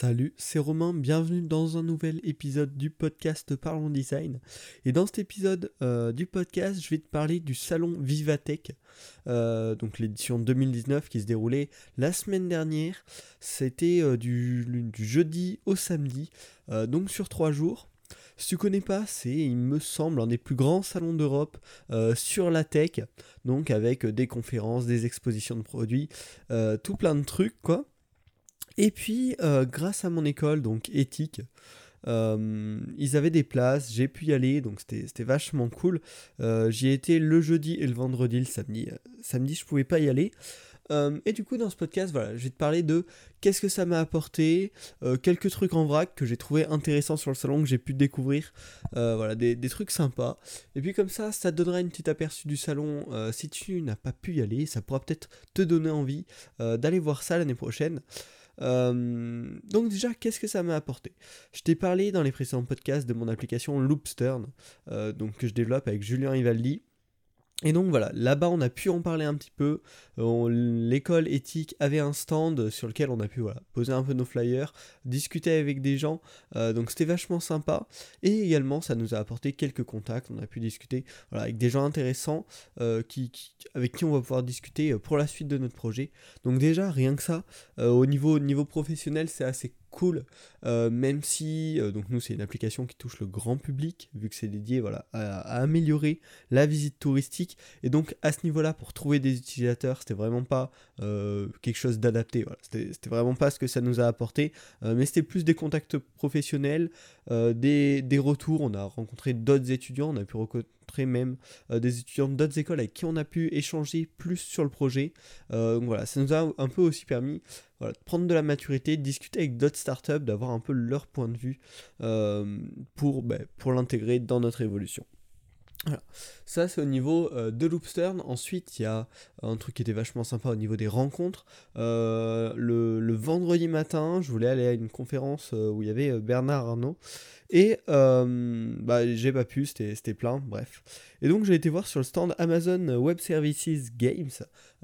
Salut, c'est Romain, bienvenue dans un nouvel épisode du podcast Parlons Design. Et dans cet épisode euh, du podcast, je vais te parler du salon Vivatech, euh, donc l'édition 2019 qui se déroulait la semaine dernière. C'était euh, du, jeudi au samedi, donc sur trois jours. Si tu connais pas, c'est, il me semble, un des plus grands salons d'Europe sur la tech, donc avec des conférences, des expositions de produits, tout plein de trucs, quoi. Et puis, euh, grâce à mon école, donc éthique, euh, ils avaient des places, j'ai pu y aller, donc c'était vachement cool. Euh, j'y ai été le jeudi et le vendredi, le samedi. samedi, je pouvais pas y aller. et du coup, dans ce podcast, voilà, je vais te parler de qu'est-ce que ça m'a apporté, quelques trucs en vrac que j'ai trouvé intéressants sur le salon, que j'ai pu découvrir, voilà, des, des, trucs sympas. Et puis comme ça, ça te donnera une petite aperçu du salon. si tu n'as pas pu y aller, ça pourra peut-être te donner envie d'aller voir ça l'année prochaine. Euh, donc déjà, qu'est-ce que ça m'a apporté? Je t'ai parlé dans les précédents podcasts de mon application Loopstern, euh, donc que je développe avec Julien Ivaldi. Et donc voilà, là-bas on a pu en parler un petit peu. Euh, l'école éthique avait un stand sur lequel on a pu poser un peu nos flyers, discuter avec des gens, euh, donc c'était vachement sympa. Et également ça nous a apporté quelques contacts, on a pu discuter avec des gens intéressants euh, avec qui on va pouvoir discuter pour la suite de notre projet. Donc déjà rien que ça, au niveau, niveau professionnel c'est assez cool, euh, même si, euh, donc nous c'est une application qui touche le grand public, vu que c'est dédié voilà, à, améliorer la visite touristique, et donc à ce niveau-là, pour trouver des utilisateurs, c'était vraiment pas euh, quelque chose d'adapté, voilà. c'était vraiment pas ce que ça nous a apporté, mais c'était plus des contacts professionnels, des, retours, on a rencontré d'autres étudiants, on a pu même des étudiants d'autres écoles avec qui on a pu échanger plus sur le projet, donc voilà, ça nous a un peu aussi permis voilà, prendre de la maturité, discuter avec d'autres startups, d'avoir un peu leur point de vue euh, ben, pour l'intégrer dans notre évolution. Voilà. Ça, c'est au niveau euh, de Loopstern. Ensuite, il y a un truc qui était vachement sympa au niveau des rencontres. Euh, le, vendredi matin, je voulais aller à une conférence où il y avait Bernard Arnault. Et bah, j'ai pas pu, c'était plein, bref. Et donc j'ai été voir sur le stand Amazon Web Services Games,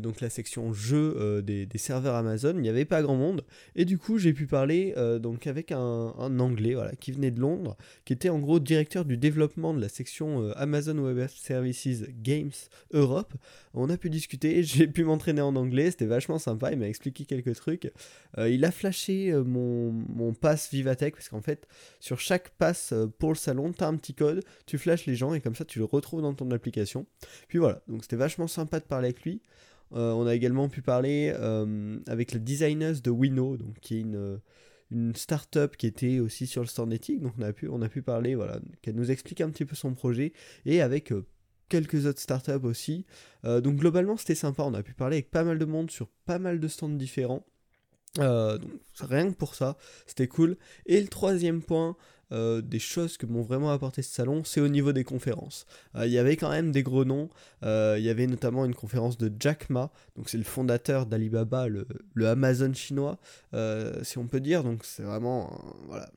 donc la section jeux euh, des, serveurs Amazon, il n'y avait pas grand monde, et du coup j'ai pu parler euh, donc avec un, anglais voilà, qui venait de Londres, qui était en gros directeur du développement de la section euh, Amazon Web Services Games Europe. On a pu discuter, j'ai pu m'entraîner en anglais, c'était vachement sympa, il m'a expliqué quelques trucs. il a flashé mon, mon pass Vivatech, parce qu'en fait sur chaque pass pour le salon, tu as un petit code, tu flashes les gens, et comme ça tu le retrouves dans ton application. Puis voilà, donc c'était vachement sympa de parler avec lui. Euh, on a également pu parler euh, avec le designers de Wino, donc qui est une, une startup qui était aussi sur le stand éthique. Donc on a pu, parler, voilà, qu'elle nous explique un petit peu son projet et avec euh, quelques autres startups aussi. donc globalement c'était sympa, on a pu parler avec pas mal de monde sur pas mal de stands différents. donc rien que pour ça, c'était cool. Et le troisième point, euh, des choses que m'ont vraiment apporté ce salon, c'est au niveau des conférences. Euh, il y avait quand même des gros noms. Euh, il y avait notamment une conférence de Jack Ma, donc c'est le fondateur d'Alibaba, le, Amazon chinois, si on peut dire. Donc c'est vraiment voilà,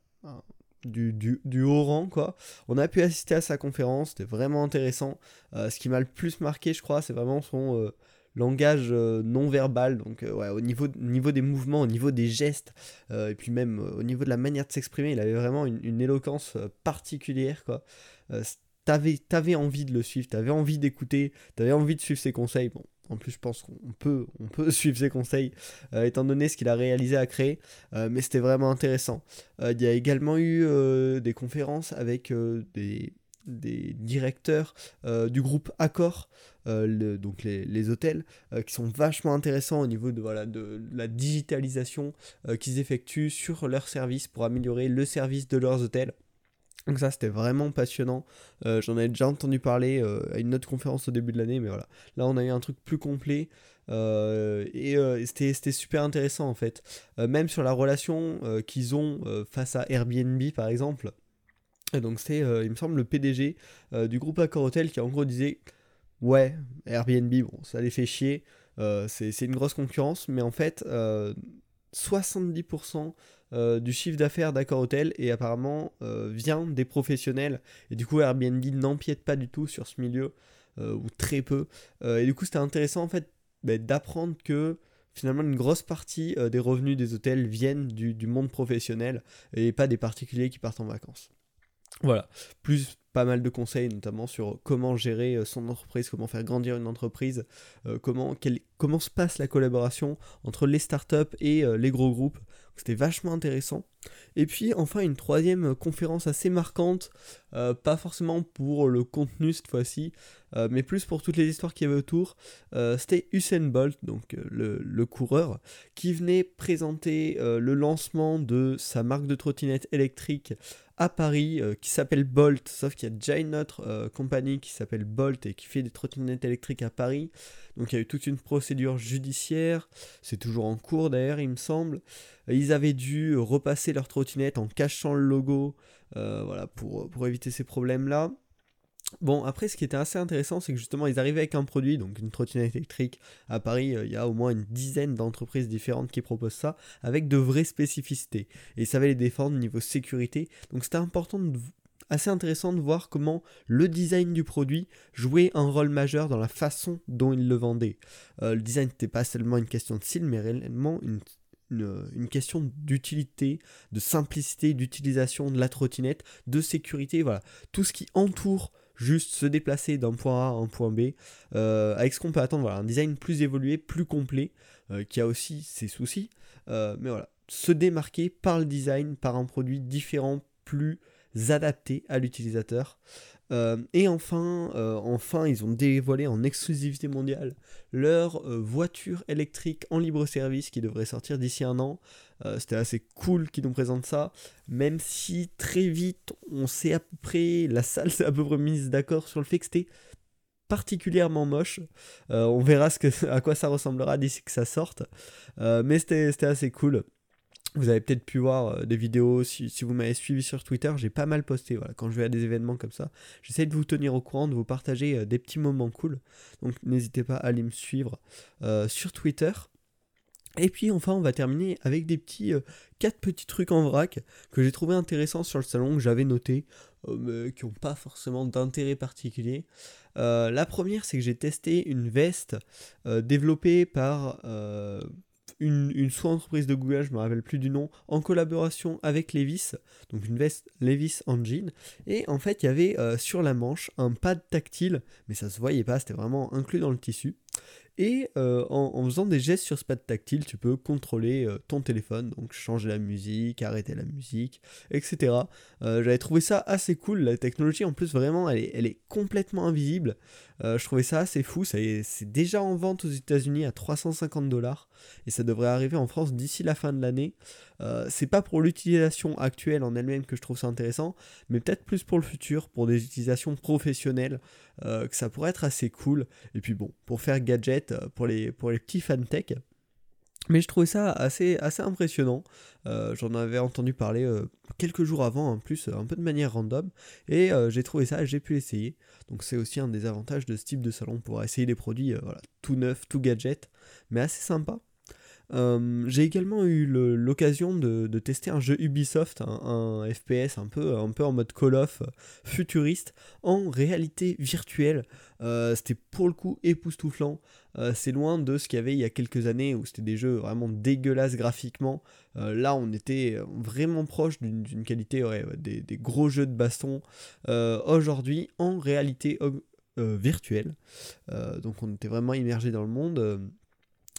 du, du, haut rang quoi. On a pu assister à sa conférence, c'était vraiment intéressant. ce qui m'a le plus marqué, je crois, c'est vraiment son langage euh, non verbal, donc euh, ouais, au niveau, niveau des mouvements, au niveau des gestes, euh, et puis même au niveau de la manière de s'exprimer, il avait vraiment une, éloquence particulière, quoi. t'avais, t'avais envie de le suivre, t'avais envie d'écouter, t'avais envie de suivre ses conseils, bon. En plus, je pense qu'on peut, on peut suivre ses conseils, étant donné ce qu'il a réalisé à créer, mais c'était vraiment intéressant. Il y a également eu des conférences avec des, des directeurs du groupe Accor, euh, donc les, hôtels, euh, qui sont vachement intéressants au niveau de, voilà, de la digitalisation euh, qu'ils effectuent sur leurs services pour améliorer le service de leurs hôtels. Donc ça c'était vraiment passionnant. J'en avais déjà entendu parler à une autre conférence au début de l'année, mais voilà. Là on a eu un truc plus complet. et c'était super intéressant en fait. même sur la relation qu'ils ont face à Airbnb par exemple. Et donc c'est, il me semble, le PDG du groupe Accor Hotel qui en gros disait ouais, Airbnb, bon, ça les fait chier, euh, c'est une grosse concurrence, mais en fait, 70% euh, euh, du chiffre d'affaires d'Accor Hotel et apparemment vient des professionnels, et du coup Airbnb n'empiète pas du tout sur ce milieu, ou très peu, et du coup c'était intéressant en fait bah, d'apprendre que finalement une grosse partie des revenus des hôtels viennent du monde professionnel et pas des particuliers qui partent en vacances. Voilà, plus pas mal de conseils, notamment sur comment gérer euh, son entreprise, comment faire grandir une entreprise, euh, comment, se passe la collaboration entre les startups et euh, les gros groupes. C'était vachement intéressant. Et puis enfin une troisième conférence assez marquante, pas forcément pour le contenu cette fois-ci, mais plus pour toutes les histoires qu'il y avait autour. C'était Usain Bolt, donc le, coureur, qui venait présenter le lancement de sa marque de trottinette électrique à Paris euh, qui s'appelle Bolt, sauf qu'il y a déjà une autre euh, compagnie qui s'appelle Bolt et qui fait des trottinettes électriques à Paris. Donc il y a eu toute une procédure judiciaire, c'est toujours en cours d'ailleurs il me semble. Ils avaient dû repasser leur trottinette en cachant le logo euh, voilà, pour, éviter ces problèmes-là. Bon, après, ce qui était assez intéressant, c'est que justement, ils arrivaient avec un produit, donc une trottinette électrique. À Paris, euh, il y a au moins une dizaine d'entreprises différentes qui proposent ça, avec de vraies spécificités. Et ils savaient les défendre niveau sécurité. Donc c'était important assez intéressant de voir comment le design du produit jouait un rôle majeur dans la façon dont ils le vendaient. Euh, le design n'était pas seulement une question de style, mais réellement une, une question d'utilité, de simplicité, d'utilisation de la trottinette, de sécurité, voilà. Tout ce qui entoure juste se déplacer d'un point A à un point B, euh, avec ce qu'on peut attendre, voilà, un design plus évolué, plus complet, euh, qui a aussi ses soucis, euh, mais voilà, se démarquer par le design, par un produit différent, plus adapté à l'utilisateur. Euh, et enfin, euh, enfin, ils ont dévoilé en exclusivité mondiale leur euh, voiture électrique en libre service qui devrait sortir d'ici un an. C'était assez cool qu'ils nous présentent ça, même si très vite on sait à peu près, la salle s'est à peu près mise d'accord sur le fait que c'était particulièrement moche. on verra à quoi ça ressemblera d'ici que ça sorte. mais c'était assez cool. Vous avez peut-être pu voir euh, des vidéos, si, vous m'avez suivi sur Twitter, j'ai pas mal posté, voilà, quand je vais à des événements comme ça. J'essaie de vous tenir au courant, de vous partager euh, des petits moments cool. Donc n'hésitez pas à aller me suivre euh, sur Twitter. Et puis enfin, on va terminer avec des petits, quatre petits trucs en vrac que j'ai trouvé intéressants sur le salon, que j'avais noté, mais qui n'ont pas forcément d'intérêt particulier. la première, c'est que j'ai testé une veste développée par une, sous-entreprise de Google, je me rappelle plus du nom, en collaboration avec Levis, donc une veste Levis Engine. Et en fait, il y avait euh, sur la manche un pad tactile, mais ça se voyait pas, c'était vraiment inclus dans le tissu. Et euh, en, faisant des gestes sur ce pad tactile, tu peux contrôler euh, ton téléphone, donc changer la musique, arrêter la musique, etc. Euh, j'avais trouvé ça assez cool, la technologie en plus vraiment elle est, complètement invisible. je trouvais ça assez fou, c'est déjà en vente aux États-Unis à 350 dollars et ça devrait arriver en France d'ici la fin de l'année. c'est pas pour l'utilisation actuelle en elle-même que je trouve ça intéressant, mais peut-être plus pour le futur, pour des utilisations professionnelles, que ça pourrait être assez cool. Et puis bon, pour faire gadget, euh, pour les, pour les petits fans tech. Mais je trouvais ça assez, assez impressionnant. Euh, j'en avais entendu parler euh, quelques jours avant, en plus, un peu de manière random. Et j'ai trouvé ça, j'ai pu l'essayer. Donc c'est aussi un des avantages de ce type de salon, pour essayer des produits voilà, tout neufs, tout gadget, mais assez sympa. J'ai également eu l'occasion de, tester un jeu Ubisoft, un, FPS un peu, en mode Call of futuriste, en réalité virtuelle. C'était pour le coup époustouflant. Euh, c'est loin de ce qu'il y avait il y a quelques années où c'était des jeux vraiment dégueulasses graphiquement. Euh, là, on était vraiment proche d'une qualité des, gros jeux de baston. Euh, aujourd'hui, en réalité virtuelle. donc, on était vraiment immergé dans le monde.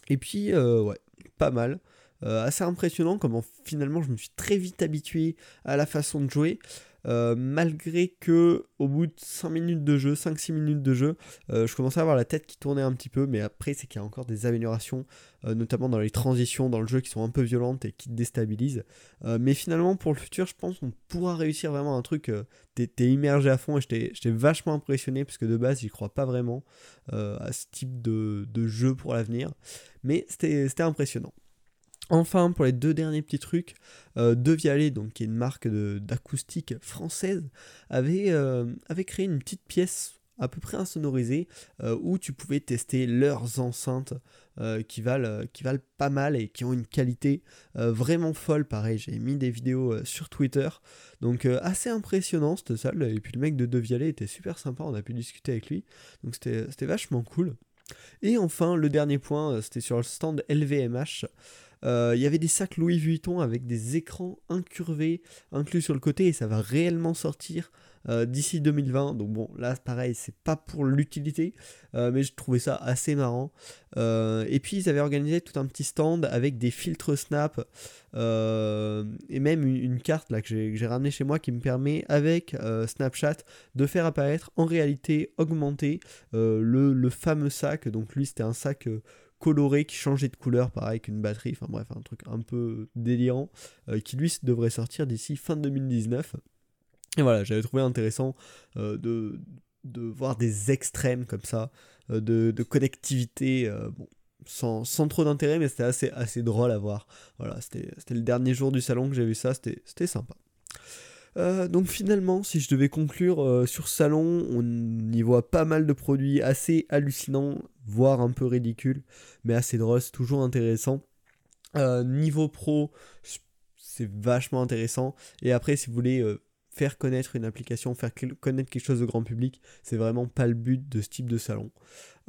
Et puis, ouais, pas mal. assez impressionnant comment finalement je me suis très vite habitué à la façon de jouer. Euh, malgré que au bout de 5 minutes de jeu, 5-6 minutes de jeu, euh, je commençais à avoir la tête qui tournait un petit peu, mais après c'est qu'il y a encore des améliorations, euh, notamment dans les transitions dans le jeu qui sont un peu violentes et qui te déstabilisent. mais finalement pour le futur, je pense qu'on pourra réussir vraiment un truc, t'es immergé à fond et j'étais vachement impressionné parce que de base j'y crois pas vraiment à ce type de, de jeu pour l'avenir, mais c'était impressionnant. Enfin, pour les deux derniers petits trucs, euh, De Vialet, donc, qui est une marque d'acoustique française, avait, euh, avait, créé une petite pièce à peu près insonorisée euh, où tu pouvais tester leurs enceintes qui, valent, qui valent pas mal et qui ont une qualité vraiment folle. Pareil, j'ai mis des vidéos sur Twitter. Donc assez impressionnant cette salle. Et puis le mec de De Vialet était super sympa, on a pu discuter avec lui. Donc c'était vachement cool. Et enfin, le dernier point, c'était sur le stand LVMH. Il y avait des sacs Louis Vuitton avec des écrans incurvés inclus sur le côté et ça va réellement sortir euh, d'ici 2020. Donc bon, là pareil, c'est pas pour l'utilité, euh, mais je trouvais ça assez marrant. Euh, et puis ils avaient organisé tout un petit stand avec des filtres Snap et même une, carte là que j'ai ramené chez moi qui me permet avec Snapchat de faire apparaître en réalité augmentée le, le, fameux sac. Donc lui c'était un sac coloré qui changeait de couleur, pareil qu'une batterie, enfin bref, un truc un peu délirant, qui lui devrait sortir d'ici fin 2019. Et voilà, j'avais trouvé intéressant euh, de, de, voir des extrêmes comme ça, euh, de, connectivité, euh, sans, trop d'intérêt, mais c'était assez, assez drôle à voir. Voilà, c'était le dernier jour du salon que j'ai vu ça, c'était sympa. Donc finalement, si je devais conclure sur salon, on y voit pas mal de produits assez hallucinants, voire un peu ridicules, mais assez drôles, toujours intéressant. niveau pro, c'est vachement intéressant. Et après, si vous voulez faire connaître une application, faire connaître quelque chose au grand public, c'est vraiment pas le but de ce type de salon.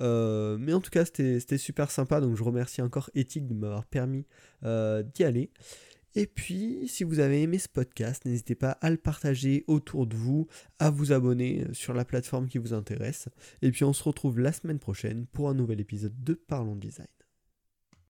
Euh, mais en tout cas, c'était super sympa, donc je remercie encore Ethic de m'avoir permis euh, d'y aller. Et puis, si vous avez aimé ce podcast, n'hésitez pas à le partager autour de vous, à vous abonner sur la plateforme qui vous intéresse. Et puis, on se retrouve la semaine prochaine pour un nouvel épisode de Parlons Design.